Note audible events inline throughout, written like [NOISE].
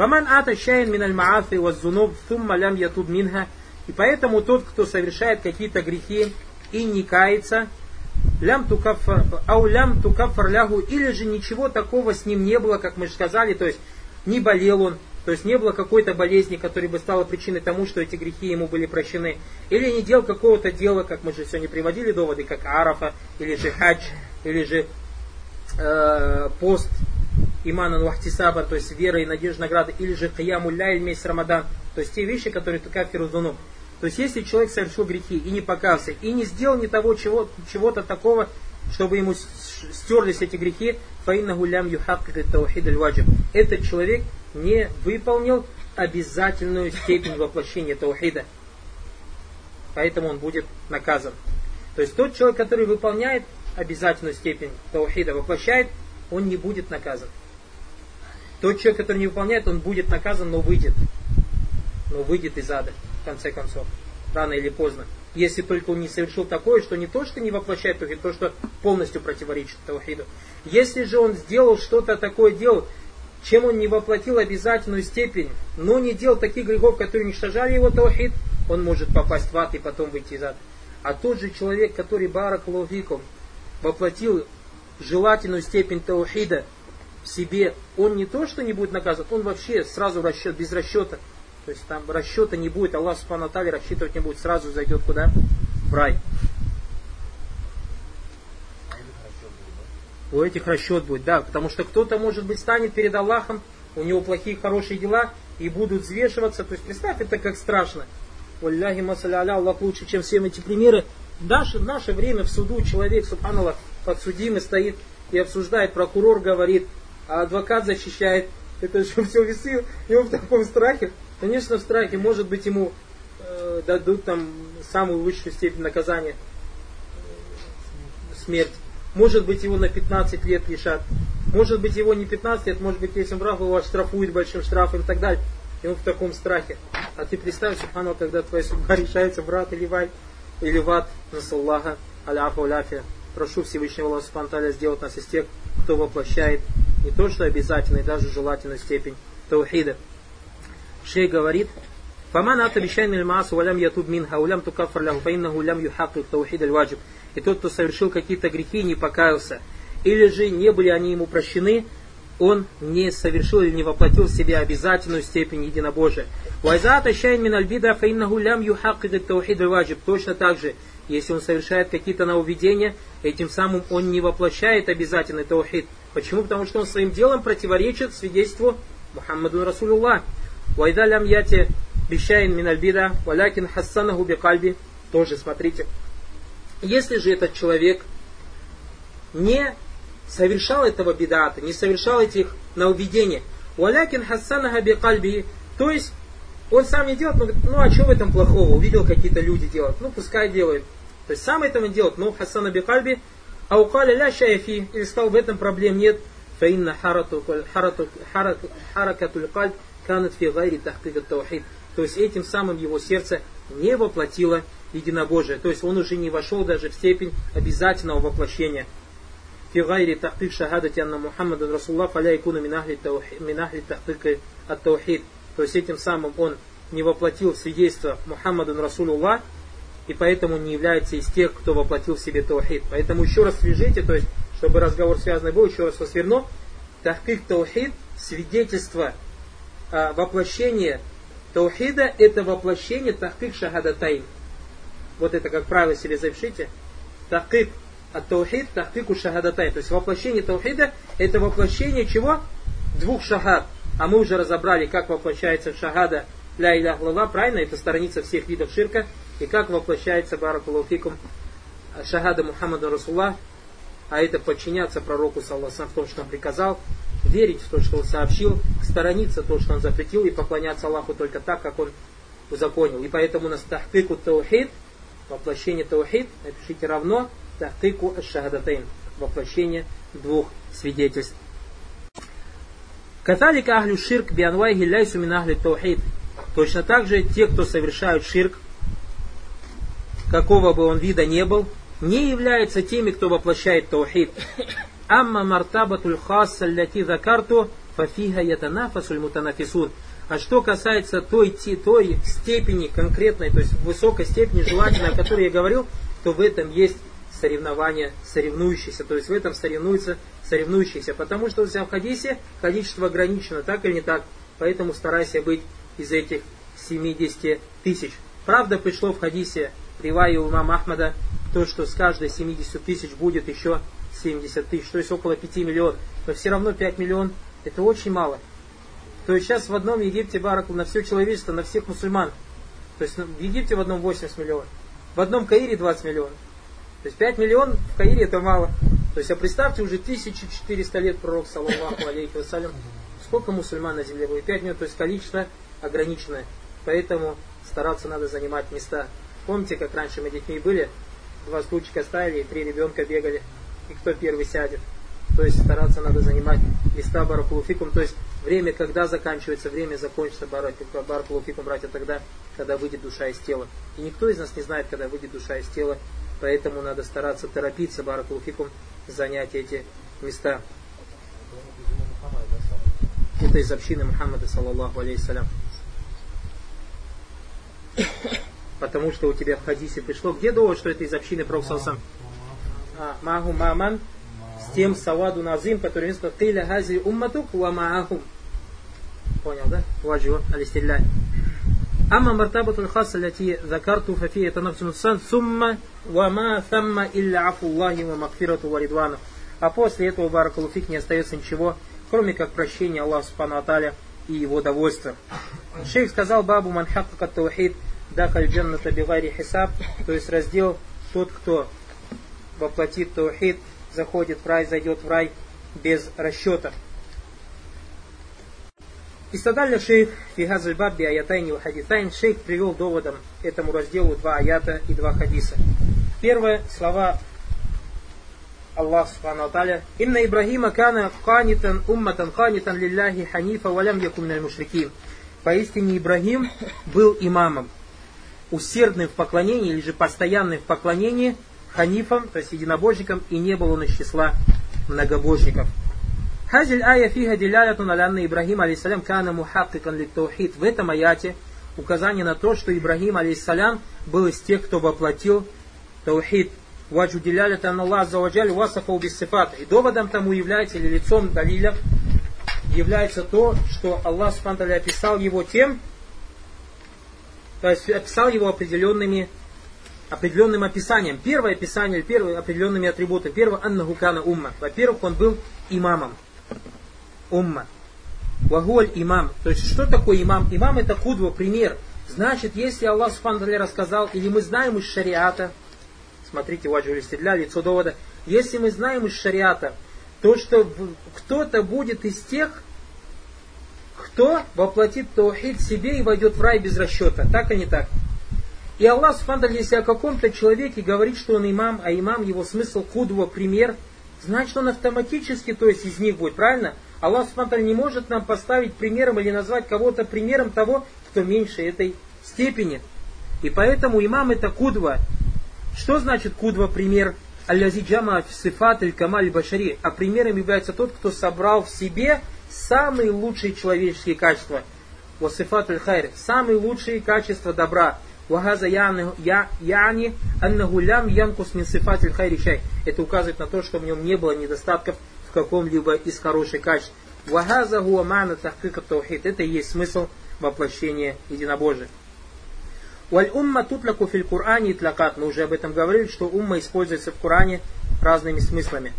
Фаман ата шайн мин аль маафи ваззунуб сумма лям ятуб минха. И поэтому тот, кто совершает какие-то грехи и не кается, лям тукафар, ау лям тукафар лягу, или же ничего такого с ним не было, как мы же сказали, то есть не болел он, то есть не было какой-то болезни, которая бы стала причиной тому, что эти грехи ему были прощены. Или не делал какого-то дела, как мы же сегодня приводили доводы, как арафа, или же хадж, или же э, пост имана вахтисаба, то есть вера и надежда награды, или же каяму ляль месяц рамадан, то есть те вещи, которые кафиру дуну. То есть если человек совершил грехи и не покался, и не сделал ни того чего, чего-то такого, чтобы ему стерлись эти грехи, фаинна гулям юхаккит таухид аль Этот человек не выполнил обязательную степень воплощения таухида. Поэтому он будет наказан. То есть тот человек, который выполняет обязательную степень таухида, воплощает, он не будет наказан. Тот человек, который не выполняет, он будет наказан, но выйдет. Но выйдет из ада, в конце концов. Рано или поздно. Если только он не совершил такое, что не то, что не воплощает таухид, то, что полностью противоречит таухиду. Если же он сделал что-то такое, делал, чем он не воплотил обязательную степень, но не делал таких грехов, которые уничтожали его таухид, он может попасть в ад и потом выйти из ада. А тот же человек, который барак ловиком воплотил желательную степень таухида, в себе, он не то, что не будет наказан, он вообще сразу расчет, без расчета. То есть там расчета не будет, Аллах Субхану Атали рассчитывать не будет, сразу зайдет куда? В рай. У этих расчет будет, да, потому что кто-то, может быть, станет перед Аллахом, у него плохие, хорошие дела, и будут взвешиваться. То есть представь, это как страшно. Валляхи масаля Аллах лучше, чем все эти примеры. Даже в наше время в суду человек, субханаллах, подсудимый стоит и обсуждает, прокурор говорит, а адвокат защищает. Это [LAUGHS] же все весы, и он в таком страхе. Конечно, в страхе, может быть, ему э, дадут там самую высшую степень наказания, э, смерть. Может быть, его на 15 лет лишат. Может быть, его не 15 лет, может быть, если враг его штрафует большим штрафом и так далее. И он в таком страхе. А ты представь, Субхану, когда твоя судьба [LAUGHS] решается в рад или вай, или в ад, насаллаха, аляфа, аляфия. Прошу Всевышнего Аллаха Субхану сделать нас из тех, кто воплощает не то что обязательно, даже желательную степень таухида. Шей говорит, «Фаман ат обещайн миль маасу валям ятуб мин хаулям тукафр лям фаиннаху улям юхакку таухид аль ваджиб». И тот, кто совершил какие-то грехи и не покаялся, или же не были они ему прощены, он не совершил или не воплотил в себе обязательную степень единобожия. Вайзата шайн мин альбида фаиннаху лям юхаккид таухид аль Точно так же, если он совершает какие-то нововведения, этим самым он не воплощает обязательный таухид – Почему? Потому что он своим делом противоречит свидетельству Мухаммаду Расулуллах. Вайда лям яти бишайн мин альбида, валякин хассанаху бикальби. Тоже смотрите. Если же этот человек не совершал этого бедата, не совершал этих нововведений, валякин хассанаха бикальби, то есть он сам не делает, говорит, ну а что в этом плохого? Увидел какие-то люди делать, ну пускай делают. То есть сам этого не делает, но хасана бикальби а укаля ля шаяфи, или сказал, в этом проблем нет. Фаинна харакатуль кальб канат фи гайри таухид. То есть этим самым его сердце не воплотило единобожие. То есть он уже не вошел даже в степень обязательного воплощения. Фи гайри тахкик шахадати анна Мухаммада Расулла фаля икуна минахли тахкик от таухид. То есть этим самым он не воплотил свидетельство Мухаммаду Расулуллах, и поэтому не является из тех, кто воплотил в себе таухид. Поэтому еще раз свяжите, то есть, чтобы разговор связанный был, еще раз вас верну. Тахкик таухид, свидетельство а, воплощения таухида, это воплощение тахкик шахадатайн. Вот это, как правило, себе запишите. Тахкик от таухид, тахкику шахадатай. То есть воплощение таухида, это воплощение чего? Двух шахад. А мы уже разобрали, как воплощается шахада ля илях правильно? Это страница всех видов ширка. И как воплощается Баракулуфикум шахада Мухаммада Расулла, а это подчиняться пророку, саллаху в том, что он приказал, верить в то, что он сообщил, сторониться то, что он запретил, и поклоняться Аллаху только так, как он узаконил. И поэтому у нас тахтыку таухид, воплощение таухид, напишите равно тахтыку шахадатейн, воплощение двух свидетельств. Каталика ахлю ширк бианвайхи ляйсу мин ахли таухид. Точно так же те, кто совершают ширк, какого бы он вида не был, не является теми, кто воплощает таухид. Амма мартабатуль хасса ляти закарту, фафига ятанафасуль мутанафисун. А что касается той, той степени конкретной, то есть высокой степени желательной, о которой я говорил, то в этом есть соревнования соревнующиеся, то есть в этом соревнуются соревнующиеся, потому что в хадисе количество ограничено, так или не так, поэтому старайся быть из этих 70 тысяч. Правда, пришло в хадисе Ривая у имама Ахмада, то, что с каждой 70 тысяч будет еще 70 тысяч, то есть около 5 миллионов. Но все равно 5 миллионов это очень мало. То есть сейчас в одном Египте Бараку на все человечество, на всех мусульман. То есть в Египте в одном 80 миллионов. В одном Каире 20 миллионов. То есть 5 миллионов в Каире это мало. То есть, а представьте, уже 1400 лет пророк, саллаллаху алейхи вассалям, сколько мусульман на земле будет? 5 миллионов, то есть количество ограниченное. Поэтому стараться надо занимать места. Помните, как раньше мы детьми были? Два стульчика ставили, и три ребенка бегали. И кто первый сядет. То есть стараться надо занимать места баракулуфикум. То есть время, когда заканчивается, время закончится баракулуфикум, братья, тогда, когда выйдет душа из тела. И никто из нас не знает, когда выйдет душа из тела. Поэтому надо стараться торопиться, баракулуфикум, занять эти места. Это из общины Мухаммада, саллаллаху алейхиссалям Потому что у тебя в хадисе пришло. Где довод, что это из общины Пророка а, Маху Маман с тем Саваду Назим, который не сказал, Тиля Хази Умматук ва Маахум. Понял, да? Ваджу, алистилляй. أما مرتبة الخاصة التي ذكرت ففيه تنفس الإنسان ثم وما ثم إلا عفو الله ومغفرته ورضوانه. А после этого Баракалуфик не остается ничего, кроме как прощения Аллаха Субхану Аталя и его довольства. Шейх сказал Бабу Манхакка Таухид Дахаль Джанната Бивари Хисаб, то есть раздел тот, кто воплотит Таухид, заходит в рай, зайдет в рай без расчета. Истадалля шейх Фигазаль Бабби Аятайни Хадитайн шейх привел доводом этому разделу два аята и два хадиса. Первое слова Аллах Субхану Аталя. Инна Ибрахима кана канитан умматан канитан лилляхи ханифа валям якум мушрикин. Поистине Ибрахим был имамом, усердным в поклонении или же постоянным в поклонении ханифом, то есть единобожником, и не был он из числа многобожников. Хазиль ая фига дилялятун алянна Ибрахим алейсалям кана мухаккикан литтаухид. В этом аяте указание на то, что Ибрахим алейсалям был из тех, кто воплотил таухид. Ваджу дилялятан Аллах заваджаль васафа убиссифат. И доводом тому является, или лицом далиля, является то, что Аллах Субхану описал его тем, то есть описал его определенными определенным описанием. Первое описание, первое определенными атрибутами. Первое, аннаху кана умма. Во-первых, он был имамом умма. Вагуаль имам. То есть, что такое имам? Имам это кудва, пример. Значит, если Аллах Субхану рассказал, или мы знаем из шариата, смотрите, ваджу для лицо довода, если мы знаем из шариата, то что кто-то будет из тех, кто воплотит таухид себе и войдет в рай без расчета. Так или не так? И Аллах Субхану если о каком-то человеке говорит, что он имам, а имам его смысл кудва, пример, значит он автоматически, то есть из них будет, правильно? Аллах Субтитры не может нам поставить примером или назвать кого-то примером того, кто меньше этой степени. И поэтому имам это кудва. Что значит кудва пример? Аллази джама сифат аль камаль башари. А примером является тот, кто собрал в себе самые лучшие человеческие качества. Васифат аль хайр. Самые лучшие качества добра. Вагаза яни аннаху лям янкус мин сифат аль хайри шай. Это указывает на то, что в нем не было недостатков в каком-либо из хороших качеств. Вахаза гуа мана тахкика таухид. Это и есть смысл воплощения единобожия. Валь умма тутляку фил Кур'ане тлакат. Мы уже об этом говорили, что умма используется в Коране разными смыслами.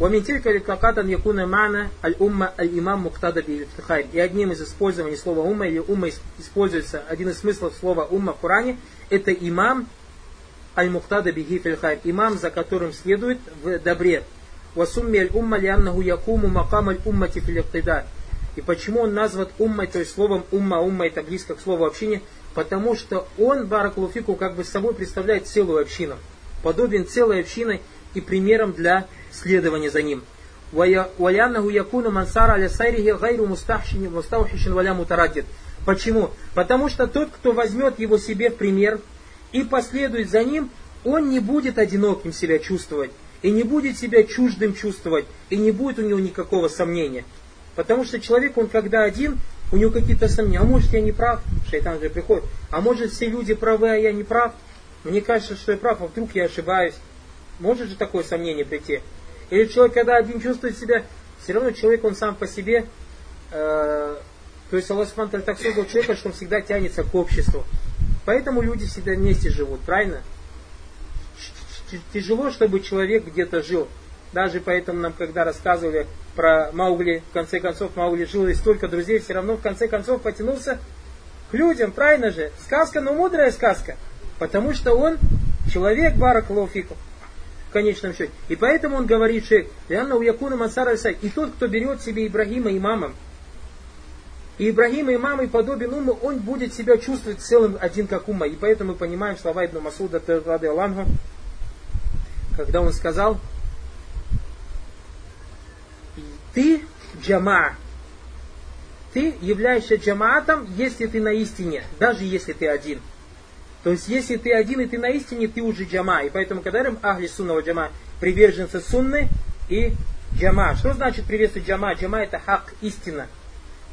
ومن تلك الإطلاقات أن يكون معنى الأمة الإمام مقتدى بالافتخار. И одним из использований слова умма или умма используется, один из смыслов слова умма в Коране, это имам аль-муктада бихи фильхайр. Имам, за которым следует в добре. Васумми аль-умма лианнаху якуму макам аль-уммати филиктида. И почему он назван уммой, то есть словом умма, умма это близко к слову общине, потому что он, баракулуфику, как бы собой представляет целую общину. Подобен целой общиной и примером для следования за ним. Ваяннаху якуна мансара аля сайрихи гайру мустахшин валя мутараддид. Почему? Потому что тот, кто возьмет его себе в пример и последует за ним, он не будет одиноким себя чувствовать и не будет себя чуждым чувствовать, и не будет у него никакого сомнения. Потому что человек, он когда один, у него какие-то сомнения. А может я не прав? Шайтан же приходит. А может все люди правы, а я не прав? Мне кажется, что я прав, а вдруг я ошибаюсь. Может же такое сомнение прийти? Или человек, когда один чувствует себя, все равно человек, он сам по себе, э, то есть Аллах Субхану так создал человека, что он всегда тянется к обществу. Поэтому люди всегда вместе живут, правильно? Тяжело, чтобы человек где-то жил. Даже поэтому нам, когда рассказывали про Маугли, в конце концов, Маугли жил и столько друзей, все равно в конце концов потянулся к людям, правильно же? Сказка, но мудрая сказка. Потому что он человек Барак Лауфиков конечном счете. И поэтому он говорит, что Лианна Уякуна Мансара и тот, кто берет себе Ибрагима имамом, и Ибрагима имамой подобен уму, он будет себя чувствовать целым один как ума. И поэтому мы понимаем слова Ибн Масуда Рады Аллаху, когда он сказал, ты джама. Ты являешься джамаатом, если ты на истине, даже если ты один. То есть, если ты один и ты на истине, ты уже джама. И поэтому, когда говорим ахли сунного джама, приверженцы сунны и джама. Что значит приветствовать джама? Джама это хак, истина.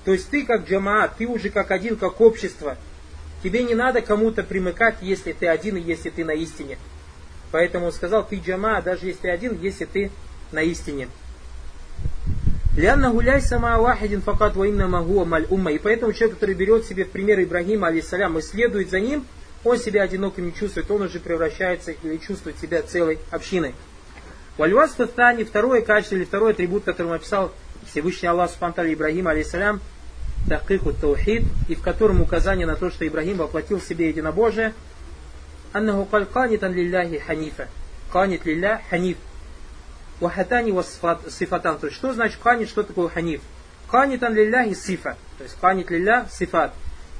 То есть ты как джама, ты уже как один, как общество. Тебе не надо кому-то примыкать, если ты один и если ты на истине. Поэтому он сказал, ты джама, даже если один, если ты на истине. Лянна гуляй сама вахидин факат воинна магуа маль умма. И поэтому человек, который берет себе в пример Ибрагима, алейсалям, и следует за ним, он себя одиноким не чувствует, он уже превращается или чувствует себя целой общиной. Вальвас Фатани, второе качество или второй атрибут, который описал Всевышний Аллах Субтитры Ибрагим, алейсалям, Тахкиху Таухид, и в котором указание на то, что Ибрагим воплотил в себе единобожие, Аннаху каль канитан лилляхи ханифа. Канит лилля ханиф. Вахатани сифатан. То есть, что значит канит, что такое ханиф? Канитан лилляхи сифа. То есть, канит лилля сифат.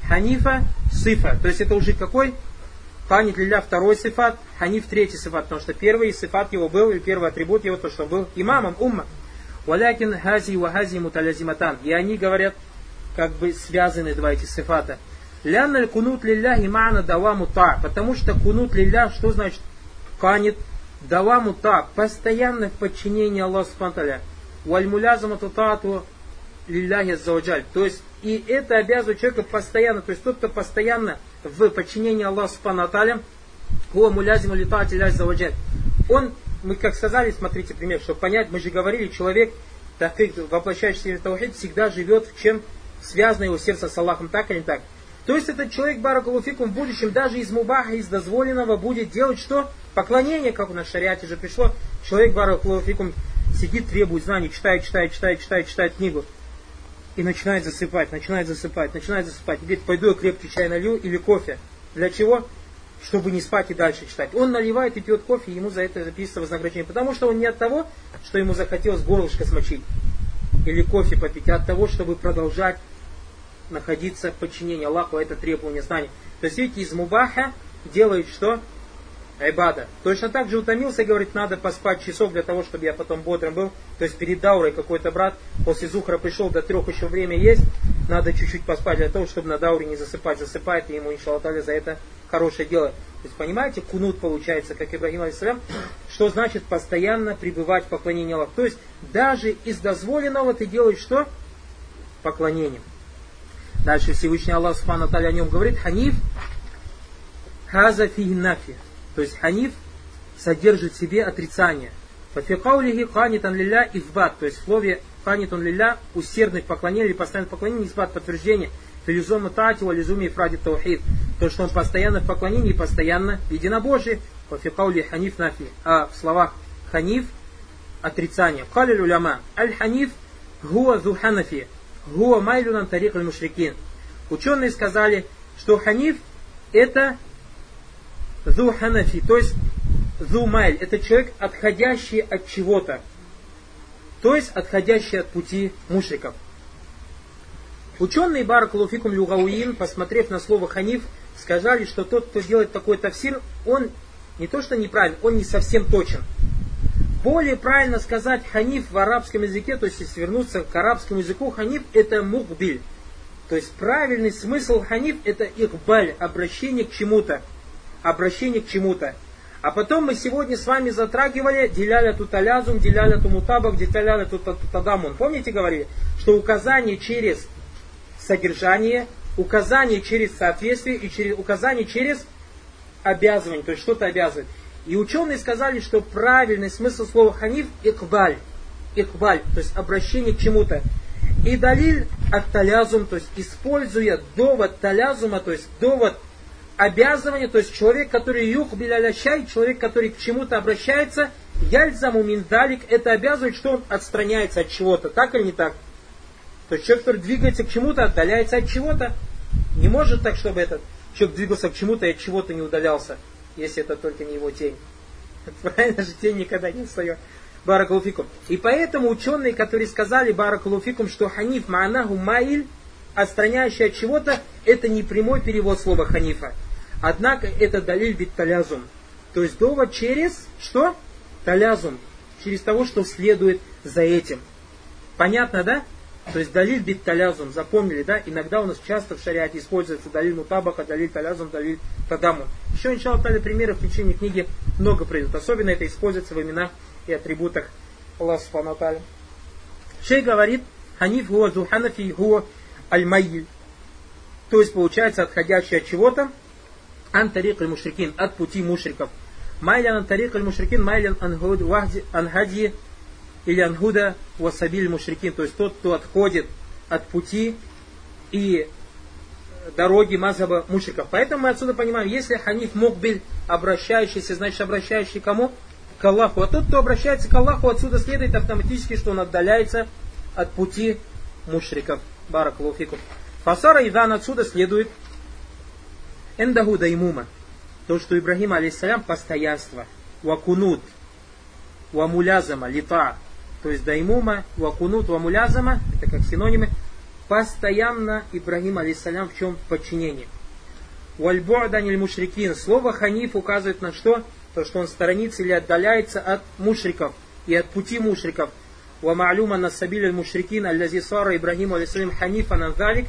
Ханифа сифа. То есть, это уже какой? Канит лилля второй сифат, ханиф третий сифат. Потому что первый сифат его был, или первый атрибут его, то, что был имамом, умма. Валякин хази ва хази муталязиматан. И они говорят, как бы связаны два эти сифата. Лянна кунут лилляхи ма'на даваму та. Потому что кунут лилля, что значит канит? Даваму та. Постоянно в подчинении Аллаху Субтитры. Вальмулязаму татату лилляхи заваджаль. То есть, и это обязывает человека постоянно, то есть тот, кто постоянно в подчинении Аллаху ляж заваджаль. Он, мы как сказали, смотрите пример, чтобы понять, мы же говорили, человек, так как воплощающийся в Таухид, всегда живет в чем связано его сердце с Аллахом, так или не так. То есть этот человек, Баракулуфикум, в будущем даже из мубаха, из дозволенного будет делать что? Поклонение, как у нас в шариате же пришло. Человек, Баракулуфикум, сидит, требует знаний, читает, читает, читает, читает, читает книгу. И начинает засыпать, начинает засыпать, начинает засыпать. И говорит, пойду я крепкий чай налью или кофе. Для чего? Чтобы не спать и дальше читать. Он наливает и пьет кофе, и ему за это записывается вознаграждение. Потому что он не от того, что ему захотелось горлышко смочить или кофе попить, а от того, чтобы продолжать находиться в подчинении Аллаху, это требование знаний. То есть, видите, из мубаха делает что? Айбада. Точно так же утомился, говорит, надо поспать часов для того, чтобы я потом бодрым был. То есть перед даурой какой-то брат после зухра пришел, до трех еще время есть, надо чуть-чуть поспать для того, чтобы на дауре не засыпать. Засыпает, и ему, иншаллах, за это хорошее дело. То есть, понимаете, кунут получается, как Ибрагим Алисалям, что значит постоянно пребывать в поклонении Аллаху. То есть, даже из дозволенного ты делаешь что? Поклонение. Дальше Всевышний Аллах Субхану о нем говорит, ханиф хаза фигнафи. То есть ханиф содержит в себе отрицание. Фафикаулихи канитан лилля избат. То есть в слове канитан лилля усердный поклонение или постоянное поклонение избат подтверждение. Филизому тати вализуми фради таухид. То, что он постоянно в поклонении и постоянно в единобожии. Фафикаули ханиф нафи. А в словах ханиф отрицание. Калиль уляма. Аль ханиф гуа зу ханафи. Гуа майлюнан тарик аль мушрикин. Ученые сказали, что ханиф это зу ханафи, то есть зу майль, это человек, отходящий от чего-то, то есть отходящий от пути мушриков. Ученые Баракулуфикум Люгауин, посмотрев на слово ханиф, сказали, что тот, кто делает такой тафсир, он не то что неправильно, он не совсем точен. Более правильно сказать ханиф в арабском языке, то есть если вернуться к арабскому языку, ханиф это мукбиль. То есть правильный смысл ханиф это ихбаль, обращение к чему-то. Обращение к чему-то. А потом мы сегодня с вами затрагивали деляля туталязум, деляля тумутабак, деляля тутадамун. Помните, говорили, что указание через содержание, указание через соответствие и через, указание через обязывание, то есть что-то обязывает. И ученые сказали, что правильный смысл слова ханиф – икбаль. Икбаль, то есть обращение к чему-то. И далиль от талязум, то есть используя довод талязума, то есть довод обязывания, то есть человек, который юх билялящай, человек, который к чему-то обращается, яльзаму миндалик, это обязывает, что он отстраняется от чего-то, так или не так? То есть человек, который двигается к чему-то, отдаляется от чего-то. Не может так, чтобы этот человек двигался к чему-то и от чего-то не удалялся, если это только не его тень. [LAUGHS] Правильно же тень никогда не встает. Баракалуфикум. И поэтому ученые, которые сказали Баракалуфикум, что ханиф маанаху маиль, отстраняющий от чего-то, это не прямой перевод слова ханифа. Однако это далиль бит талязум. То есть довод через что? Талязум. Через того, что следует за этим. Понятно, да? То есть далиль бит талязум, запомнили, да? Иногда у нас часто в шариате используется далиль мутабака, далиль талязум, далиль тадаму. Еще, иншалла, примеров в течение книги много придут. Особенно это используется в именах и атрибутах Аллаха Субхану Шей говорит, ханиф хуа зуханафи хуа аль То есть получается отходящий от чего-то, антарик мушрикин, от пути мушриков. Майлян антарик мушрикин, майлян анхади или ангуда васабиль мушрикин. То есть тот, кто отходит от пути и дороги мазаба мушриков. Поэтому мы отсюда понимаем, если ханиф мукбиль, обращающийся, значит обращающий кому? к Аллаху. А тот, кто обращается к Аллаху, отсюда следует автоматически, что он отдаляется от пути мушриков. Баракалуфикум. Фасара и дан отсюда следует Эндаху даймума. То, что Ибрагим, алейсалям, постоянство. Вакунут. Вамулязама, лита. То есть даймума, вакунут, вамулязама, это как синонимы, постоянно Ибрагим, алейсалям, в чем подчинении. Вальбуаданиль мушрикин. Слово ханиф указывает на что? То, что он сторонится или отдаляется от мушриков и от пути мушриков. Вамалюма насабиль мушрикин аль-лази сара Ибрагим алейсалям ханифа надалик.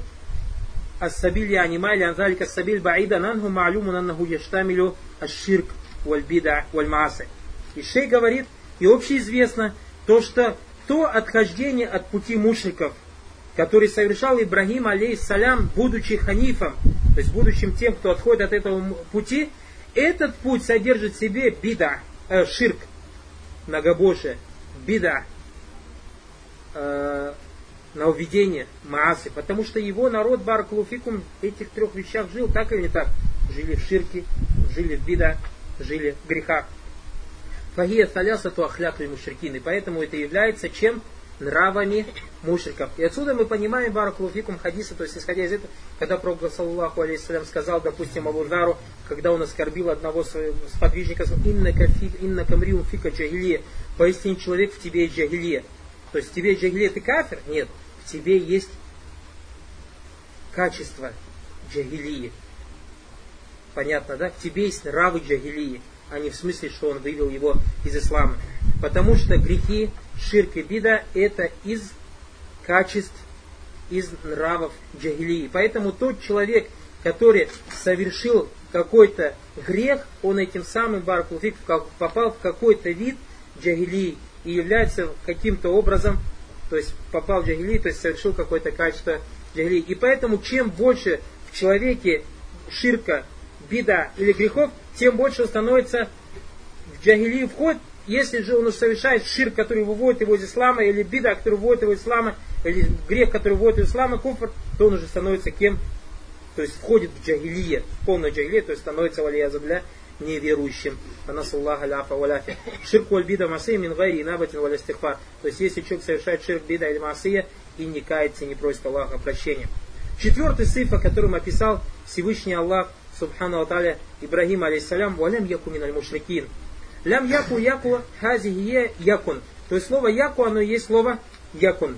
السبيل يعني مائل عن ذلك السبيل بعيدا عنه معلوم أنه يشتمل الشرك والبدع والمعاصي. И шей говорит, и общеизвестно, то, что то отхождение от пути мушриков, который совершал Ибрагим, алейхиссалям, будучи ханифом, то есть будущим тем, кто отходит от этого пути, этот путь содержит в себе бида, э, ширк, многобожие, бида, э, нововведение, маасы, потому что его народ Баракулуфикум в этих трех вещах жил, так или не так? Жили в ширке, жили в бида, жили в грехах. Фагия талясату ахляк мушрикин. И поэтому это является чем? Нравами мушриков. И отсюда мы понимаем баракулуфикум хадиса, то есть исходя из этого, когда Пророк саллаху алейхиссалям сказал, допустим, Абурдару, когда он оскорбил одного своего сподвижника, сказал, инна, кафи, инна камриум фика джагилия, поистине человек в тебе джагилия. То есть тебе джагилия ты кафир? Нет, в тебе есть качество джагилии. Понятно, да? В тебе есть нравы джагилии, а не в смысле, что он вывел его из ислама. Потому что грехи, ширк и бида это из качеств, из нравов джагилии. Поэтому тот человек, который совершил какой-то грех, он этим самым баракулфик попал в какой-то вид джагилии и является каким-то образом, то есть попал в джагилии, то есть совершил какое-то качество джагилии. И поэтому чем больше в человеке ширка, бида или грехов, тем больше он становится в джагилии входит, если же он совершает ширк, который выводит его из ислама, или бида, который выводит его из ислама, или грех, который вводит в ислам и куфр, то он уже становится кем? То есть входит в джагилия, в полную джагилия, то есть становится валия забля неверующим. Анасуллаха ляфа валяфи. Ширк валь бида масия мин гайри набатин валя стихфар. То есть если человек совершает ширк бида или масия и не кается, не просит Аллаха прощения. Четвертый сифа, которым описал Всевышний Аллах, Субхану Аталя, Ибрагим, алейсалям, валям яку мин аль мушрикин. Лям яку яку хазихие якун. То есть слово яку, оно есть слово якун.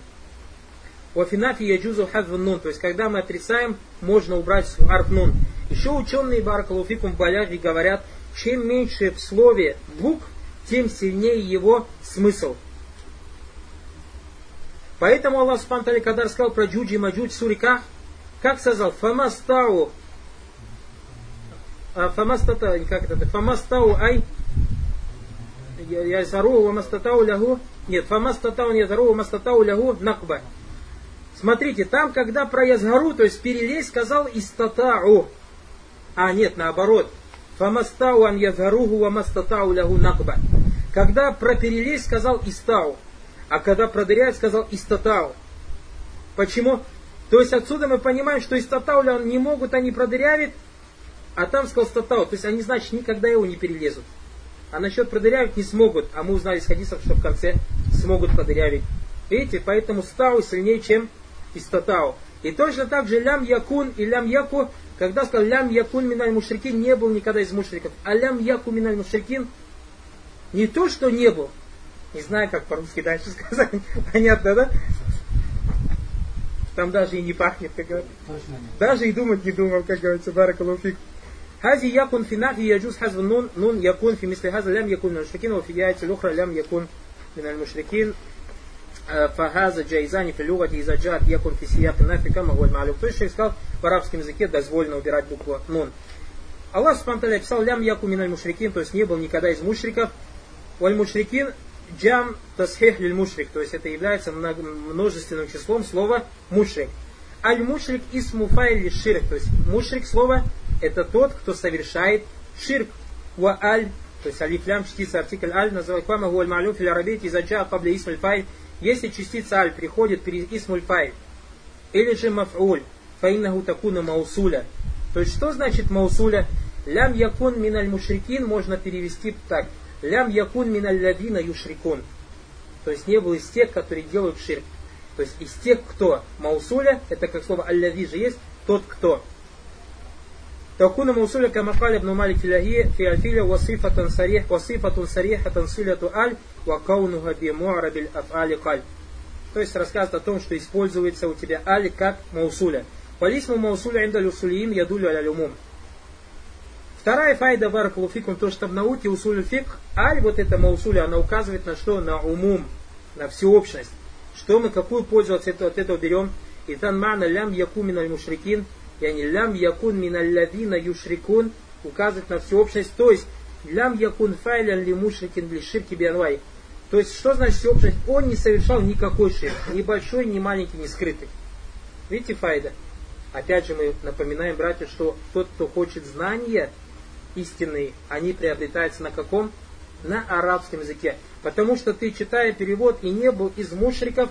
Вафинафи яджузу хадвун нун. То есть, когда мы отрицаем, можно убрать арф нун. Еще ученые Баракалуфикум в Баляге говорят, чем меньше в слове букв, тем сильнее его смысл. Поэтому Аллах Субхану когда рассказал про Джуджи в Суриках, как сказал, Фамастау, а, Фамастата, как это, Фамастау ай язару мастатау лягу, нет, фамастатау язару мастатау лягу накба. Смотрите, там, когда про язгару, то есть перелезть, сказал истатау. А, нет, наоборот. Фамастау ан язгаругу вамастатау лягу накба. Когда про перелезть сказал истау. А когда продырять сказал истатау. Почему? То есть отсюда мы понимаем, что истатау не могут они продырявить, а там сказал статау. То есть они, значит, никогда его не перелезут. А насчет продырявить не смогут. А мы узнали из хадисов, что в конце смогут продырявить. Видите, поэтому стау сильнее, чем истатау. И точно так же лям якун и лям яку, когда сказал лям якун миналь мушрикин, не был никогда из мушриков. А лям яку миналь мушрикин, не то, что не был, не знаю, как по-русски дальше [LAUGHS] сказать, понятно, да? Там даже и не пахнет, как говорится. Даже и думать не думал, как говорится, баракалуфик. هذه يكون في النفي يجوز حذف النون نون يكون في مثل هذا لم يكن من المشركين وفي الآية الأخرى لم يكن من المشركين Э, Фагаза джайзани филюгати из аджат якун фисияк нафи кама голь малюк. То есть сказал, в арабском языке дозволено убирать букву нун. Аллах Субтитры писал лям яку миналь мушрикин, то есть не был никогда из мушриков. Валь мушрикин джам тасхех лиль мушрик, то есть это является множественным числом слова мушрик. Аль мушрик из муфайли ширк, то есть мушрик слово это тот, кто совершает ширк. Ва аль, то есть алиф лям, чтится артикль аль, называй квама гуаль малюф или арабейт, изаджа, пабли исмаль файль, если частица аль приходит перед исмуль или же маф'уль, фаиннаху такуна маусуля. То есть что значит маусуля? Лям якун миналь мушрикин можно перевести так. Лям якун миналь ладина юшрикун. То есть не был из тех, которые делают ширк. То есть из тех, кто маусуля, это как слово аль же есть, тот кто. تكون موصولة كما قال ابن مالك في الفيلة وصفة صريح وصفة صريحة صلة аль وكونها بمعرب الأفعال قال то есть рассказывает о том, что используется у тебя аль как маусуля. Полисму маусуля инда люсулиин ядулю аля люмум. Вторая файда баракулуфикум, то, что в науке усуль фик, аль, вот это маусуля, она указывает на что? На умум, на всеобщность. Что мы, какую пользу от этого, от этого берем? И тан мана лям якумин аль мушрикин, яни лям якун мин аллавина юшрикун, указывает на всеобщность, то есть лям якун файлян ли мушрикин ли ширки бианвай. То есть, что значит всеобщность? Он не совершал никакой ширк, ни большой, ни маленький, ни скрытый. Видите файда? Опять же мы напоминаем, братья, что тот, кто хочет знания истинные, они приобретаются на каком? На арабском языке. Потому что ты, читая перевод, и не был из мушриков,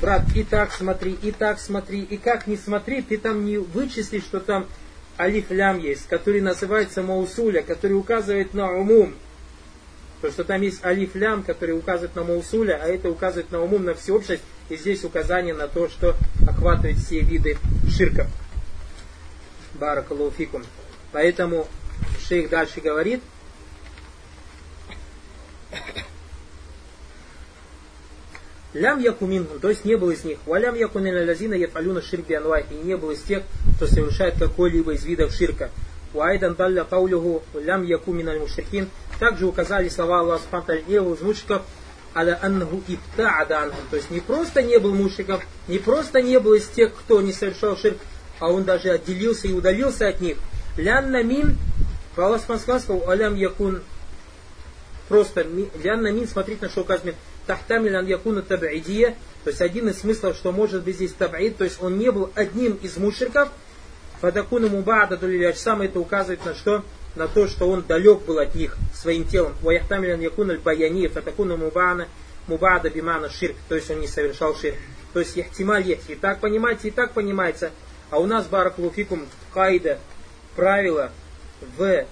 брат, и так смотри, и так смотри, и как не смотри, ты там не вычислишь, что там алиф лям есть, который называется маусуля, который указывает на умум. То, что там есть алиф лям, который указывает на маусуля, а это указывает на умум, на всеобщность, и здесь указание на то, что охватывает все виды ширка. Баракалуфикум. Поэтому шейх дальше говорит, Лям якумин, то есть не был из них. Валям якумин лазина яфалюна ширби анвай. И не был из тех, кто совершает какой-либо из видов ширка. Уайдан далля каулюху лям якумин аль мушрикин. Также указали слова Аллаха Субхану из мушриков аля аннаху ибта'ада анхум. То есть не просто не был мушриков, не просто не был из тех, кто не совершал ширк, а он даже отделился и удалился от них. Лянна мин, Аллах сказал, алям якун, просто лянна мин, смотрите на что указывает тахтамиль ан якуна таб'идия, то есть один из смыслов, что может быть здесь таб'ид, то есть он не был одним из мушриков, фадакуна мубаада сам это указывает на что? На то, что он далек был от них своим телом. Ваяхтамиль ан якуна баяни, фадакуна мубаана мубаада бимана ширк, то есть он не совершал ширк. То есть яхтималь есть. И так понимаете, и так понимается. А у нас баракулуфикум кайда, правило в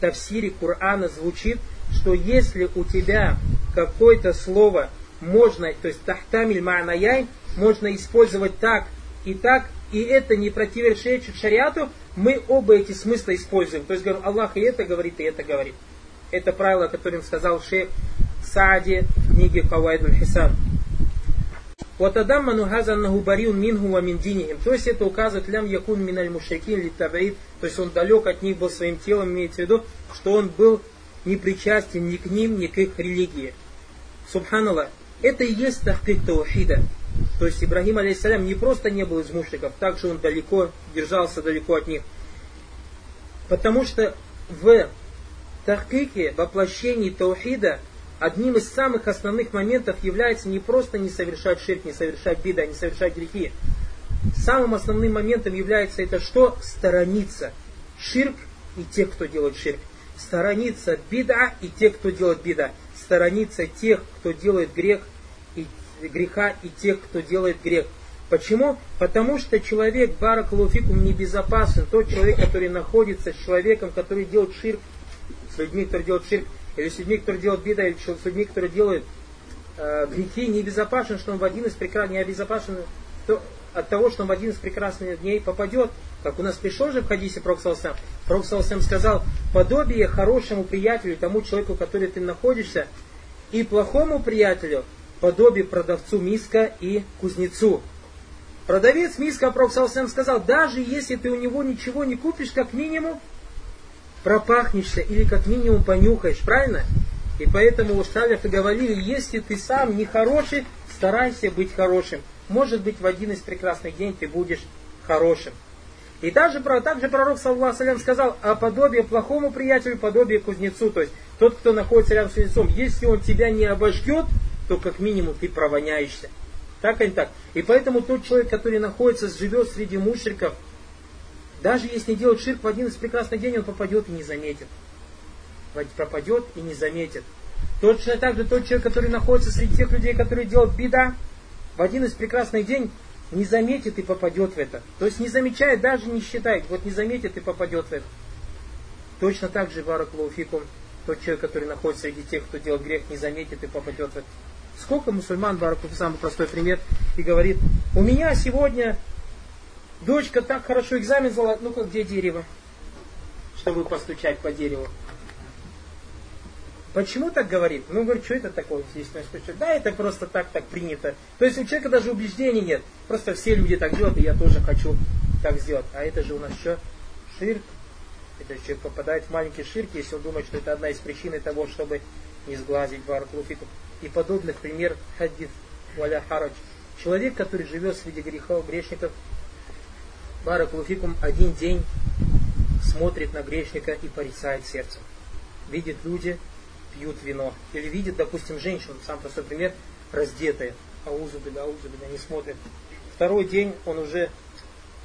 тавсире Корана звучит, что если у тебя какое-то слово можно, то есть тахтамиль ма'наяй, можно использовать так и так, и это не противоречит шариату, мы оба эти смысла используем. То есть говорим, Аллах и это говорит, и это говорит. Это правило, которым сказал шейх Саади в книге Хавайдуль Хисан. Вот манухаза нахубариун минху ва миндинихим. То есть это указывает лям якун миналь мушрикин ли табаид. То есть он далек от них был своим телом, имеется в виду, что он был не причастен ни к ним, ни к их религии. Субханаллах, это и есть тахкик таухида. То есть Ибрагим, алейхиссалям, не просто не был из мушриков, также он далеко, держался далеко от них. Потому что в тахкике, воплощении таухида, одним из самых основных моментов является не просто не совершать ширк, не совершать бида, не совершать грехи. Самым основным моментом является это что? Сторониться. Ширк и тех, кто делает ширк. Сторониться бида и тех, кто делает бида. Сторониться тех, кто делает грех и греха и тех, кто делает грех. Почему? Потому что человек, барак луфикум, небезопасен. Тот человек, который находится с человеком, который делает ширк, с людьми, которые делают ширк, или с людьми, которые делают беда, или с людьми, которые делают э, грехи, небезопасен, что он в один из прекрасных, не обезопасен то, от того, что он в один из прекрасных дней попадет. Как у нас пришел же в хадисе Проксалсам. Проксалсам сказал, подобие хорошему приятелю, тому человеку, который ты находишься, и плохому приятелю, подобие продавцу миска и кузнецу. Продавец миска Проксалсам сказал, даже если ты у него ничего не купишь, как минимум, пропахнешься или как минимум понюхаешь, правильно? И поэтому у Салифа говорили, если ты сам не хороший, старайся быть хорошим. Может быть, в один из прекрасных дней ты будешь хорошим. И также, также пророк, саллаху сказал, а подобие плохому приятелю, подобие кузнецу. То есть, тот, кто находится рядом с кузнецом, если он тебя не обожгет, то как минимум ты провоняешься. Так или так. И поэтому тот человек, который находится, живет среди мушриков, даже если не делает ширк в один из прекрасных дней, он попадет и не заметит. Пропадет и не заметит. Точно так же тот человек, который находится среди тех людей, которые делают беда, в один из прекрасных дней не заметит и попадет в это. То есть не замечает, даже не считает, вот не заметит и попадет в это. Точно так же Бараклауфикум, тот человек, который находится среди тех, кто делает грех, не заметит и попадет в это. Сколько мусульман, Бараклауфи, самый простой пример, и говорит, у меня сегодня Дочка так хорошо экзамен сдала, ну-ка, где дерево? Чтобы постучать по дереву. Почему так говорит? Ну, говорит, что это такое здесь? Да, это просто так, так принято. То есть у человека даже убеждений нет. Просто все люди так делают, и я тоже хочу так сделать. А это же у нас что? Ширк. Это человек попадает в маленький ширк, если он думает, что это одна из причин того, чтобы не сглазить баракулуфику. И подобных пример хадис валя харадж. Человек, который живет среди грехов, грешников, Баракулуфикум один день смотрит на грешника и порицает сердцем. Видит люди, пьют вино. Или видит, допустим, женщину, сам простой пример, раздетая. Аузу беда, аузу беда, не смотрит. Второй день он уже,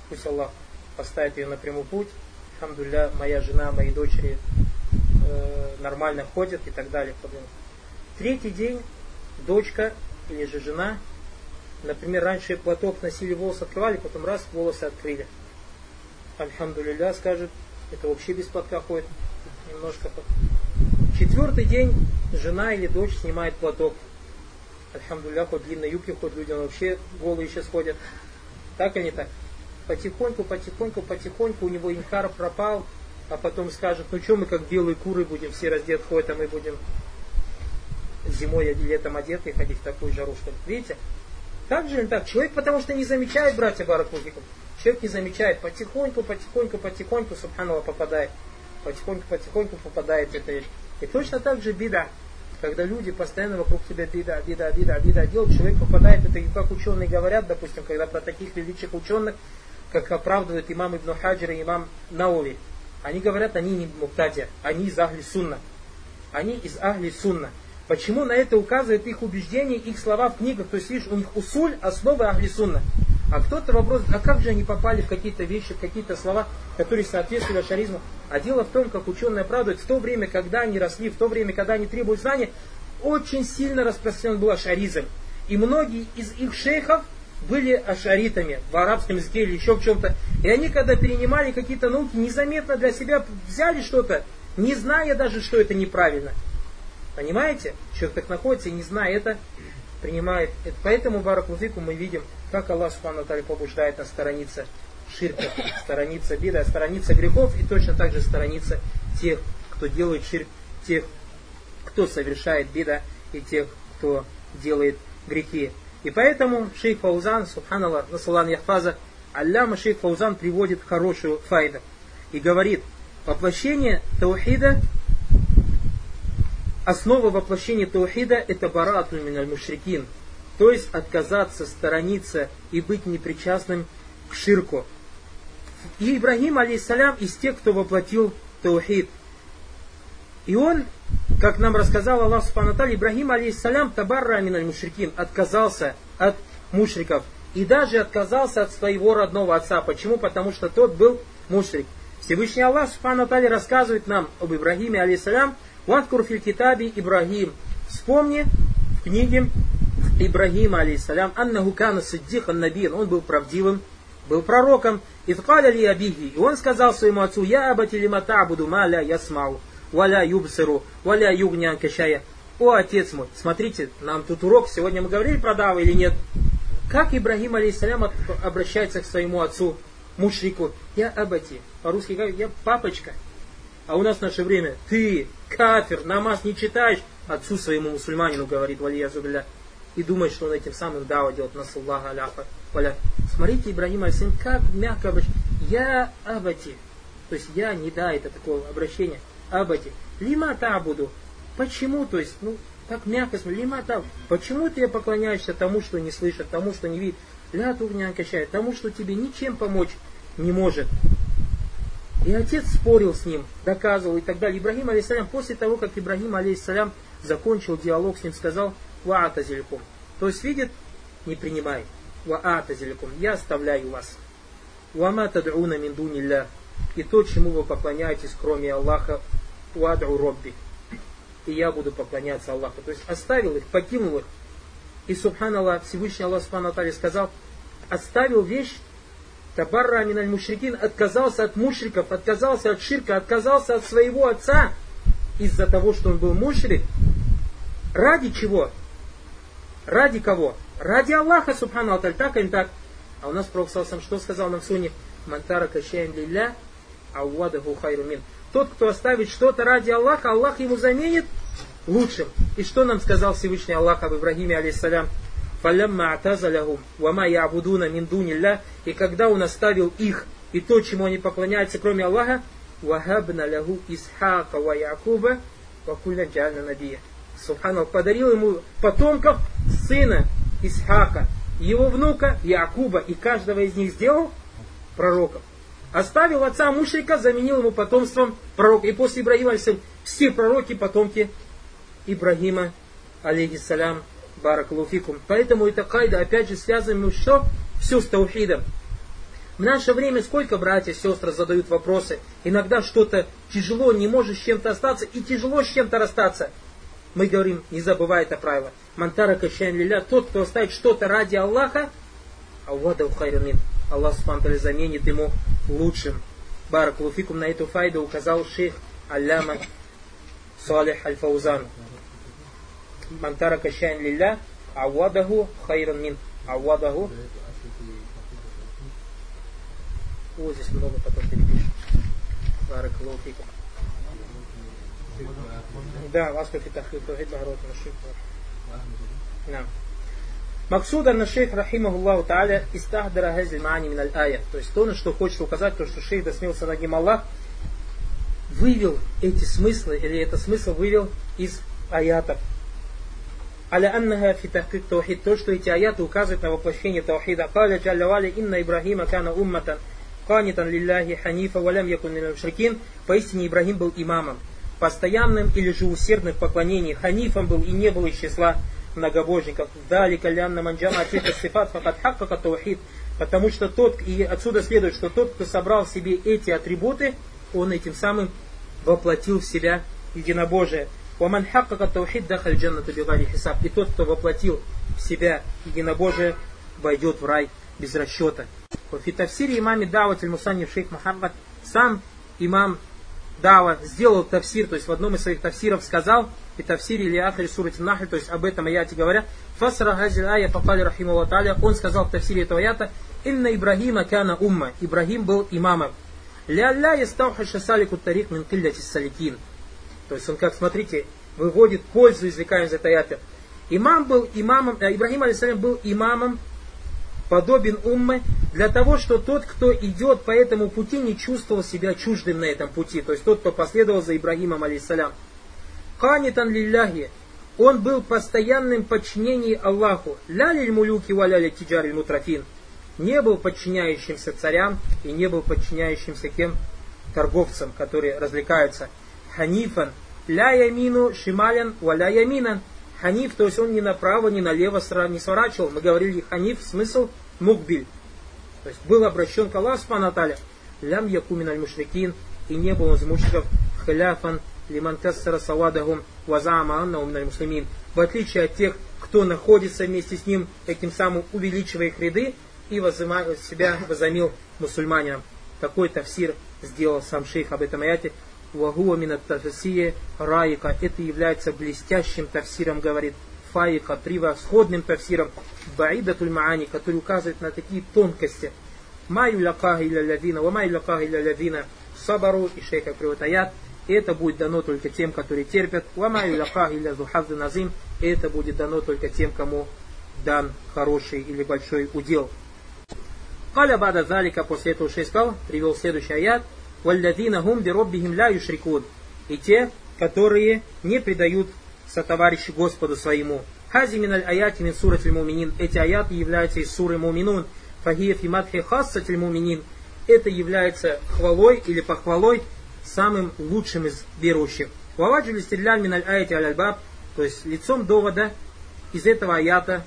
пусть Аллах поставит ее на прямой путь. Хамдулля, моя жена, мои дочери э, нормально ходят и так далее. Третий день дочка или же жена Например, раньше платок носили, волосы открывали, потом раз, волосы открыли. Альхамдулилля скажет, это вообще без платка ходит. Немножко. Четвертый день жена или дочь снимает платок. Альхамдулилля, хоть длинной юбки, хоть люди вообще голые сейчас ходят. Так или не так? Потихоньку, потихоньку, потихоньку у него инкар пропал, а потом скажет, ну что мы как белые куры будем все раздет ходить, а мы будем зимой или летом одеты ходить в такую жару, что Видите? Так же или так? Человек потому что не замечает, братья Баракулфиков. Человек не замечает, потихоньку, потихоньку, потихоньку, субханаллах, попадает. Потихоньку, потихоньку попадает эта вещь. И точно так же беда. Когда люди постоянно вокруг тебя беда, беда, беда, беда делают, человек попадает, это как ученые говорят, допустим, когда про таких великих ученых, как оправдывают имам Ибн Хаджир и имам Наули. Они говорят, они не муктадия, они из Ахли Сунна. Они из Ахли Сунна. Почему на это указывает их убеждение, их слова в книгах? То есть, видишь, у них усуль, основы Ахлисунна. А кто-то вопрос, а как же они попали в какие-то вещи, в какие-то слова, которые соответствовали ашаризму? А дело в том, как ученые оправдывают, в то время, когда они росли, в то время, когда они требуют знания, очень сильно распространен был ашаризм. И многие из их шейхов были ашаритами в арабском языке или еще в чем-то. И они, когда перенимали какие-то науки, незаметно для себя взяли что-то, не зная даже, что это неправильно. Понимаете? Человек так находится не зная это, принимает. Это. Поэтому, Баракузику, мы видим, как Аллах Субхану побуждает нас сторониться ширка, сторониться беда, сторониться грехов и точно так же сторониться тех, кто делает ширк, тех, кто совершает беда и тех, кто делает грехи. И поэтому шейх Фаузан, субханаллах, насалан яхфаза, Алляма шейх Фаузан приводит хорошую файду и говорит, воплощение таухида основа воплощения таухида это барату мушрикин, то есть отказаться, сторониться и быть непричастным к ширку. И Ибрагим, алейсалям, из тех, кто воплотил таухид. И он, как нам рассказал Аллах Субхану Ибрагим, алейхиссалям, табарра миналь мушрикин, отказался от мушриков. И даже отказался от своего родного отца. Почему? Потому что тот был мушрик. Всевышний Аллах Субхану рассказывает нам об Ибрагиме, алейхиссалям, «Ваткур филь китаби Ибрагим». Вспомни в книге Ибрагима, алейхиссалям, «Аннаху кана сиддихан набиен». Он был правдивым, был пророком. «Ифкаля ли абихи». И он сказал своему отцу, «Я абати лима табуду ма ля ясмау, валя юбсеру, валя югнян кашая». О, отец мой, смотрите, нам тут урок, сегодня мы говорили про Дава или нет? Как Ибрагим, алейхиссалям, обращается к своему отцу, мушрику? Я абати. По-русски говорит, я папочка. А у нас в наше время, ты, кафир, намаз не читаешь, отцу своему мусульманину говорит, валия зубля, и думает, что он этим самым дава делает, насаллаха аляха, валя. Смотрите, Ибрагим Алисим, как мягко обращается. Я абати. То есть я не да, это такое обращение. Абати. Лима буду. Почему? То есть, ну, так мягко смотри, лима там. Почему ты поклоняешься тому, что не слышит, тому, что не видит? Ля тугнян качает, тому, что тебе ничем помочь не может. И отец спорил с ним, доказывал и так далее. Ибрагим, алейсалям, после того, как Ибрагим, алейсалям, закончил диалог с ним, сказал, ваата зеликум. То есть, видит, не принимай. Ваата зеликум. Я оставляю вас. Вама тад'уна мин дунилля. И то, чему вы поклоняетесь, кроме Аллаха, вадру робби. И я буду поклоняться Аллаху. То есть, оставил их, покинул их. И, субханаллах, Всевышний Аллах, субхану сказал, оставил вещь, Табарра миналь мушрикин отказался от мушриков, отказался от ширка, отказался от своего отца из-за того, что он был мушрик. Ради чего? Ради кого? Ради Аллаха, субхану аталь, так или так. А у нас Пророк сам что сказал нам в суне? Мантара кащаем лилля, ауадаху хайрумин. Тот, кто оставит что-то ради Аллаха, Аллах ему заменит лучшим. И что нам сказал Всевышний Аллах об Ибрагиме, алейхиссалям? фалямма атазалягум вама ябудуна мин дунилля, и когда он оставил их и то, чему они поклоняются, кроме Аллаха, вахабна лягу исхака ва якуба вакульна джальна набия. Субхану подарил ему потомков сына Исхака, его внука Якуба, и каждого из них сделал пророком. Оставил отца Мушрика, заменил ему потомством пророка. И после Ибрагима, все пророки, потомки Ибрагима, алейхиссалям, Баракалуфикум. Поэтому это кайда, опять же, связываем что? Все с таухидом. В наше время сколько братья сестры задают вопросы. Иногда что-то тяжело, не можешь с чем-то остаться, и тяжело с чем-то расстаться. Мы говорим, не забывай это правило. Мантара качаем лиля, тот, кто оставит что-то ради Аллаха, Аллада ухайрюмин. Аллах Субтитры заменит ему лучшим. Барак Луфикум на эту файду указал шейх Аллама Салих Аль-Фаузан. Мантара качаем лиля, Ауадаху хайран мин. Ауадаху. О, здесь много потом перепишем. Барак Луфикум. Да, в Аскольке Тахрир Тавхид Багарот Нашиф. Да. Максуд Анашейх Рахимахуллаху Тааля Истахдара Хазиль Маани Миналь Ая. То есть то, на что хочет указать, то, что шейх досмелся Нагим Аллах, вывел эти смыслы, или это смысл вывел из аятов. Аля аннага фи тахкик таухид. То, что эти аяты указывают на воплощение таухида. Каля джалля вали инна Ибрахима кана умматан канитан лилляхи ханифа валям якун шрикин. Поистине Ибрахим был имамом постоянным или же усердном поклонении ханифом был и не был из числа многобожников. Дали калянна манджама атита сифат факатхакка катаухид. Потому что тот, и отсюда следует, что тот, кто собрал в себе эти атрибуты, он этим самым воплотил в себя единобожие. Ваман хакка таухид дахаль джаннату бигари хисаб. И тот, кто воплотил в себя единобожие, войдет в рай без расчета. В Фитафсире имаме Даватель Мусанив Шейх Мухаммад сам имам Дава сделал тафсир, то есть в одном из своих тафсиров сказал, и тафсире или ахри сурати нахль, то есть об этом аяте говоря, фасра газиль ая попали рахиму таля, он сказал в тафсире этого аята, инна Ибрагима кана умма, Ибрагим был имамом. Ля-ля ястауха салику тарик мин саликин. То есть он, как смотрите, выводит пользу, извлекаем из этой аяты. Имам был имамом, э, Ибрагим алейсалям был имамом, подобен уммы, для того, что тот, кто идет по этому пути, не чувствовал себя чуждым на этом пути. То есть тот, кто последовал за Ибрагимом алейсалям. Канитан лилляхи, он был постоянным подчинением Аллаху. Лялиль мулюки валяли тиджариль мутрафин. Не был подчиняющимся царям и не был подчиняющимся кем торговцам, которые развлекаются. Ханифан, ля ямину шималян валя яминан. Ханиф, то есть он ни направо, ни налево не сворачивал. Мы говорили ханиф, смысл мукбиль. То есть был обращен к Аллаху Субхану лям якумин аль мушрикин, и не был из мушриков халяфан лиман кассара савадахум вазаама анна муслимин. В отличие от тех, кто находится вместе с ним, этим самым увеличивая их ряды, и себя возомнил мусульманином. Такой тафсир сделал сам шейх об этом аяте. Вагуа минат тафсия раика. Это является блестящим тафсиром, говорит фаика, превосходным тафсиром баидатуль маани, который указывает на такие тонкости. Маю лякаха илля лявина, ва маю лякаха илля лявина сабару, и шейх приводит аят, это будет дано только тем, которые терпят. Ва маю лякаха илля зухазды назим, это будет дано только тем, кому дан хороший или большой удел. Каля бада залика, после этого шейх сказал, привел следующий аят, «Валладина гум бироббихим ля юшрикун». И те, которые не предают сотоварищу Господу своему. Хази миналь аяти мин сурат муминин. Эти аяты являются из суры муминун. Фагия фиматхи хасса муминин. Это является хвалой или похвалой самым лучшим из верующих. Ваваджу стрелял миналь аяти аль альбаб. То есть лицом довода из этого аята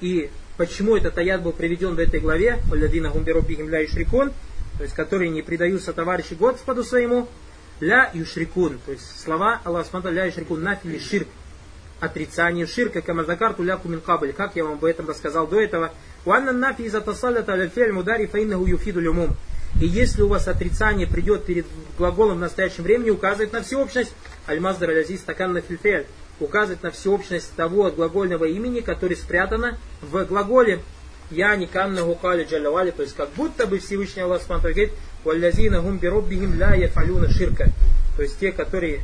и почему этот аят был приведен в этой главе, «Валядина гумберобихим ля юшрикун», то есть которые не предаются товарищу Господу своему, ля юшрикун, то есть слова Аллах Субтитры ля юшрикун, нафили ширк, отрицание ширка, камазакарту ля кумин кабль, как я вам об этом рассказал до этого. Уанна нафи из атасалята аль мудари фаиннаху юфиду люмум. И если у вас отрицание придет перед глаголом в настоящем времени, указывает на всеобщность, аль-маздар аль-азиз стакан на указывает на всеобщность того глагольного имени, которое спрятано в глаголе я не канна гукали джалявали, то есть как будто бы Всевышний Аллах Субтитры говорит, валлязина гум бироббихим ля яфалюна ширка. То есть те, которые,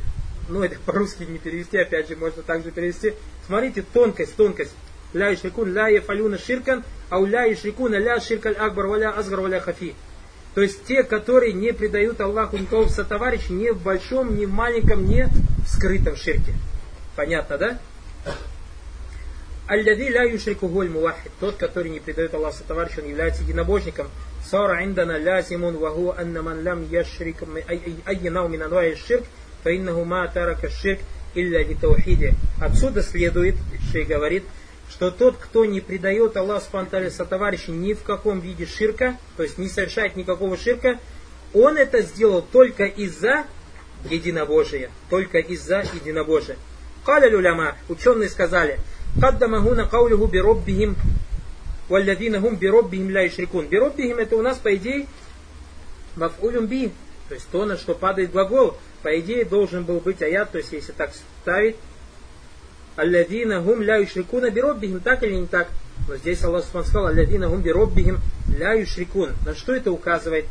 ну это по-русски не перевести, опять же, можно также перевести. Смотрите, тонкость, тонкость. Ля ишрикун ля яфалюна ширкан, а у ля ишрикуна ля ширкаль акбар валя азгар валя хафи. То есть те, которые не предают Аллаху никого в сотоварищ, ни в большом, ни в маленьком, ни в скрытом ширке. Понятно, да? Аллади ля юшрику голь мувахид. Тот, который не предает Аллаху товарищу, он является единобожником. Сара индана лязимун ваху анна ман лям яшрик айянау мин анвай ширк, фаиннаху ма тарака ширк илля таухиде. Отсюда следует, Шей говорит, что тот, кто не предает Аллаху спонтали сотоварища ни в каком виде ширка, то есть не совершает никакого ширка, он это сделал только из-за единобожия. Только из-за единобожия. Каля люляма, ученые сказали, Каддама гуна каулиху бироббихим валлядина гум бироббихим ля ишрикун. Бироббихим это у нас, по идее, мафулюм би, то есть то, на что падает глагол. По идее, должен был быть аят, то есть если так ставить, Аллядина гум ля юшрикуна бироббихим, так или не так? Но здесь Аллах сказал, Аллядина гум бироббихим ля юшрикун. На что это указывает?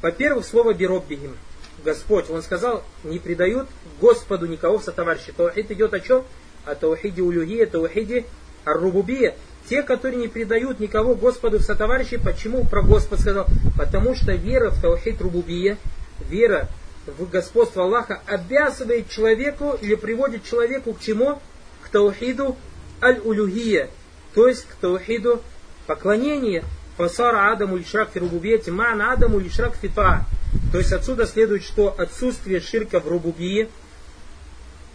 Во-первых, слово бироббихим. Господь, он сказал, не предают Господу никого в сотоварище. То это идет о чем? О таухиде улюхия, таухиде аррубубия. Те, которые не предают никого Господу в сотоварищи, почему про Господь сказал? Потому что вера в таухид рубубия, вера в господство Аллаха обязывает человеку или приводит человеку к чему? К таухиду аль-улюхия, то есть к таухиду поклонения. Фасара Адаму Ишрак Фирубубиете, Мана Адаму Ишрак Фита. То есть отсюда следует, что отсутствие ширка в рубубии –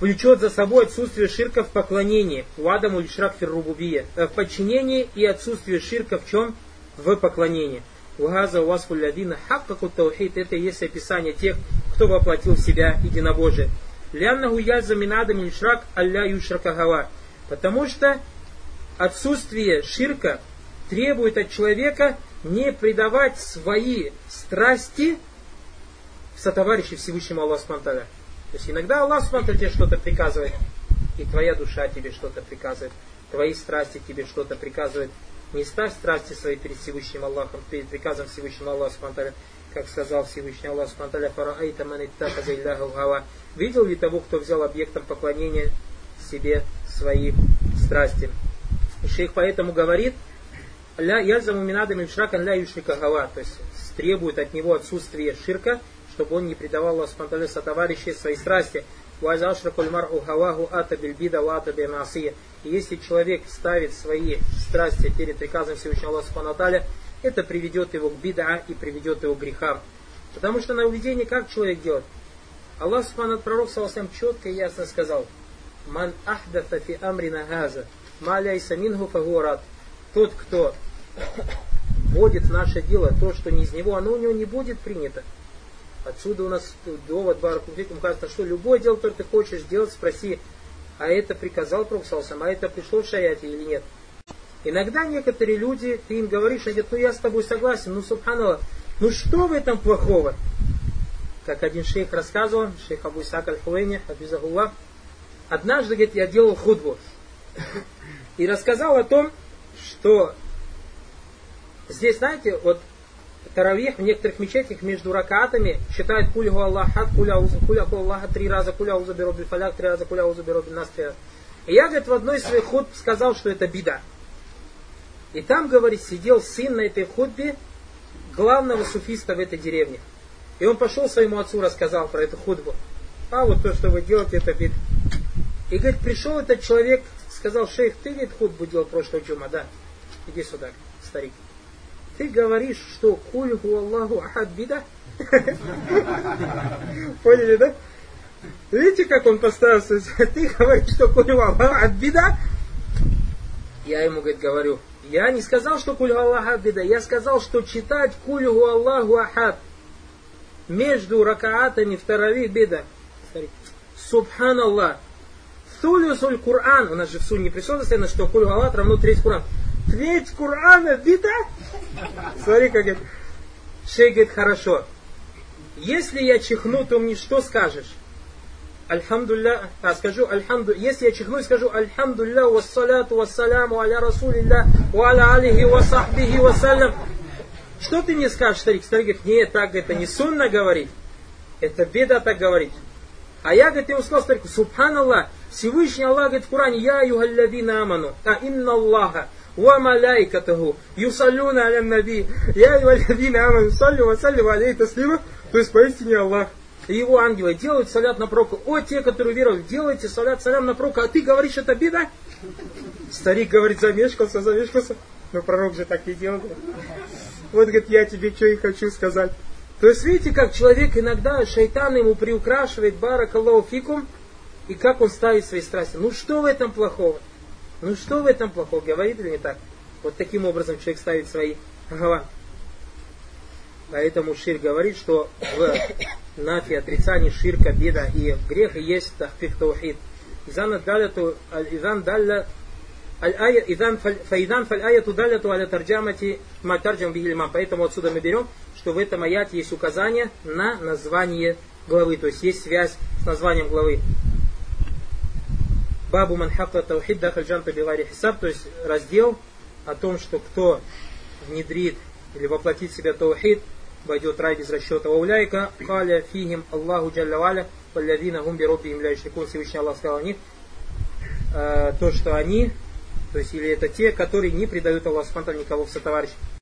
влечет за собой отсутствие ширка в поклонении, у Адаму или шрак рубубия, э, в подчинении и отсутствие ширка в чем? В поклонении. Угаза у вас хулядина хаккаку таухид, это и есть описание тех, кто воплотил в себя единобожие. Ляннаху яза минадам или шрак алля юшракагава. Потому что отсутствие ширка требует от человека не предавать свои страсти сотоварищи Всевышнему Аллаху Спанталя. То есть иногда Аллах смотрит тебе что-то приказывает, и твоя душа тебе что-то приказывает, твои страсти тебе что-то приказывают. Не ставь страсти свои перед Всевышним Аллахом, перед приказом Всевышнего Аллаха Субтитры, как сказал Всевышний Аллах Субтитры, «Фараайта гава». Видел ли того, кто взял объектом поклонения себе свои страсти? И шейх поэтому говорит, ля язаму минадам шракан ля юшрика гава, то есть требует от него отсутствие ширка, чтобы он не предавал Аллаху Субтитры сотоварищей своей страсти. И если человек ставит свои страсти перед приказом Всевышнего Аллаха Субтитры, это приведет его к бида и приведет его к грехам. Потому что на уведение как человек делает? Аллах Субхану Пророк Саласам четко и ясно сказал, Ман ахдафа фи амрина газа, маляйса мингу фагурат. Тот, кто [COUGHS] вводит в наше дело то, что не из него, оно у него не будет принято. Отсюда у нас довод Баракуфикум указано, что любое дело, которое ты хочешь делать, спроси, а это приказал Пророк а это пришло в шаяте или нет. Иногда некоторые люди, ты им говоришь, они говорят, ну я с тобой согласен, ну субханаллах, ну что в этом плохого? Как один шейх рассказывал, шейх Абу Исаак Аль-Хуэйни, однажды, говорит, я делал худбу. И рассказал о том, что здесь, знаете, вот Таравих в некоторых мечетях между ракатами считают кулю Аллаха, куля куля Аллаха три раза, куля уза биробиль фаляк три раза, куля уза биробиль нас три раза. И я, говорит, в одной из своих худ сказал, что это беда. И там, говорит, сидел сын на этой худбе главного суфиста в этой деревне. И он пошел своему отцу, рассказал про эту худбу. А вот то, что вы делаете, это бед. И, говорит, пришел этот человек, сказал, шейх, ты, говорит, худбу делал прошлого джума, да? Иди сюда, старик. Ты говоришь, что кульгу Аллаху ахад бида? Поняли, да? Видите, как он поставился? Ты говоришь, что кульгу Аллаху ахад бида? Я ему, говорит, говорю, я не сказал, что кульгу Аллаху бида, я сказал, что читать кульгу Аллаху ахад между ракаатами в таравих беда. Субханаллах. Сулюсуль Кур'ан. У нас же в сунне присутствует, что кульгу Аллах равно треть Кур'ан. Треть Кур'ана бида? Смотри, как это. Шейх говорит, хорошо. Если я чихну, то мне что скажешь? Альхамдулля, а скажу альхамду, если я чихну скажу альхамдулля, вассаляту вассаляму аля расулилля, ва аля алихи ва сахбихи вассалям. Что ты мне скажешь, старик? Старик говорит, нет, так это не сунна говорить. Это беда так говорить. А я, говорит, ему сказал старику, субханаллах, Всевышний Аллах говорит в Коране, я югаллавина аману, а инна Аллаха, وملائكته يصلون على النبي يا أيها الذين آمنوا صلوا وسلموا عليه تسليما то есть поистине Аллах и его ангелы делают салят на пророка. О, те, которые веруют, делайте салят салям на пророка, а ты говоришь, это беда? Старик говорит, замешкался, замешкался. Но пророк же так не делал. Вот, говорит, я тебе что и хочу сказать. То есть, видите, как человек иногда, шайтан ему приукрашивает барак Аллаху фикум, и как он ставит свои страсти. Ну что в этом плохого? Ну что в этом плохого? Говорит или не так? Вот таким образом человек ставит свои гава. Поэтому Шир говорит, что в [COUGHS] нафи отрицании ширка, беда и греха есть тахфих таухид. Изан даляту, изан далля фаидан фаль-аяту даляту аля тарджамати ма тарджам бигильмам. Поэтому отсюда мы берем, что в этом аяте есть указание на название главы, то есть есть связь с названием главы. Бабу манхакта таухид дахаль джанта билари хисаб, то есть раздел о том, что кто внедрит или воплотит в себя таухид, войдет рай без расчета. Вауляйка каля фихим Аллаху джалля валя, валлядина гум биробби им ляйшрикун, Всевышний Аллах сказал о них, э, то, что они, то есть или это те, которые не предают Аллаху Субхану никого в сотоварищ.